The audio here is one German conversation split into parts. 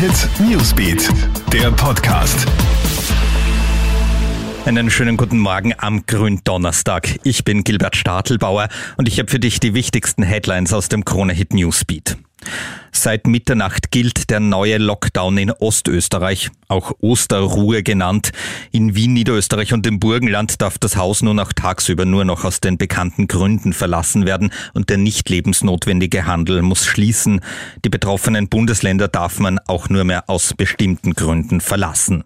Hit Newsbeat, der Podcast. Einen schönen guten Morgen am Gründonnerstag. Ich bin Gilbert Stadelbauer und ich habe für dich die wichtigsten Headlines aus dem Krone Hit Newsbeat. Seit Mitternacht gilt der neue Lockdown in Ostösterreich, auch Osterruhe genannt. In Wien, Niederösterreich und dem Burgenland darf das Haus nur noch tagsüber nur noch aus den bekannten Gründen verlassen werden und der nicht lebensnotwendige Handel muss schließen. Die betroffenen Bundesländer darf man auch nur mehr aus bestimmten Gründen verlassen.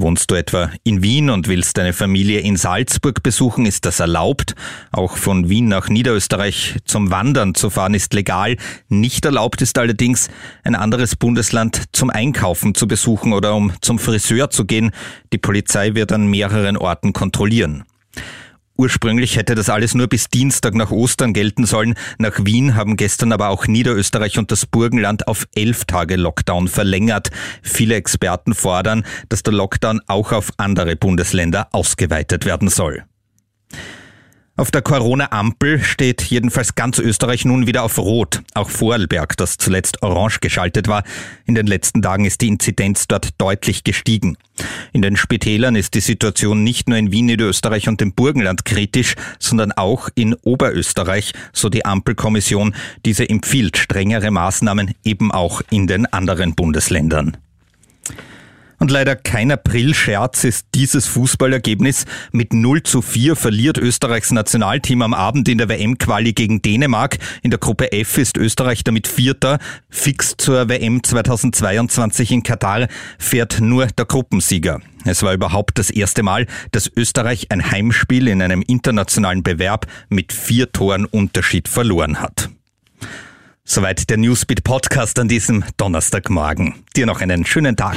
Wohnst du etwa in Wien und willst deine Familie in Salzburg besuchen, ist das erlaubt. Auch von Wien nach Niederösterreich zum Wandern zu fahren ist legal. Nicht erlaubt ist allerdings, ein anderes Bundesland zum Einkaufen zu besuchen oder um zum Friseur zu gehen. Die Polizei wird an mehreren Orten kontrollieren. Ursprünglich hätte das alles nur bis Dienstag nach Ostern gelten sollen. Nach Wien haben gestern aber auch Niederösterreich und das Burgenland auf elf Tage Lockdown verlängert. Viele Experten fordern, dass der Lockdown auch auf andere Bundesländer ausgeweitet werden soll. Auf der Corona-Ampel steht jedenfalls ganz Österreich nun wieder auf Rot. Auch Vorarlberg, das zuletzt orange geschaltet war. In den letzten Tagen ist die Inzidenz dort deutlich gestiegen. In den Spitälern ist die Situation nicht nur in Wien, Niederösterreich und dem Burgenland kritisch, sondern auch in Oberösterreich, so die Ampelkommission. Diese empfiehlt strengere Maßnahmen eben auch in den anderen Bundesländern. Und leider kein April-Scherz ist dieses Fußballergebnis. Mit 0 zu 4 verliert Österreichs Nationalteam am Abend in der WM-Quali gegen Dänemark. In der Gruppe F ist Österreich damit Vierter. Fix zur WM 2022 in Katar fährt nur der Gruppensieger. Es war überhaupt das erste Mal, dass Österreich ein Heimspiel in einem internationalen Bewerb mit vier Toren Unterschied verloren hat. Soweit der Newsbeat Podcast an diesem Donnerstagmorgen. Dir noch einen schönen Tag.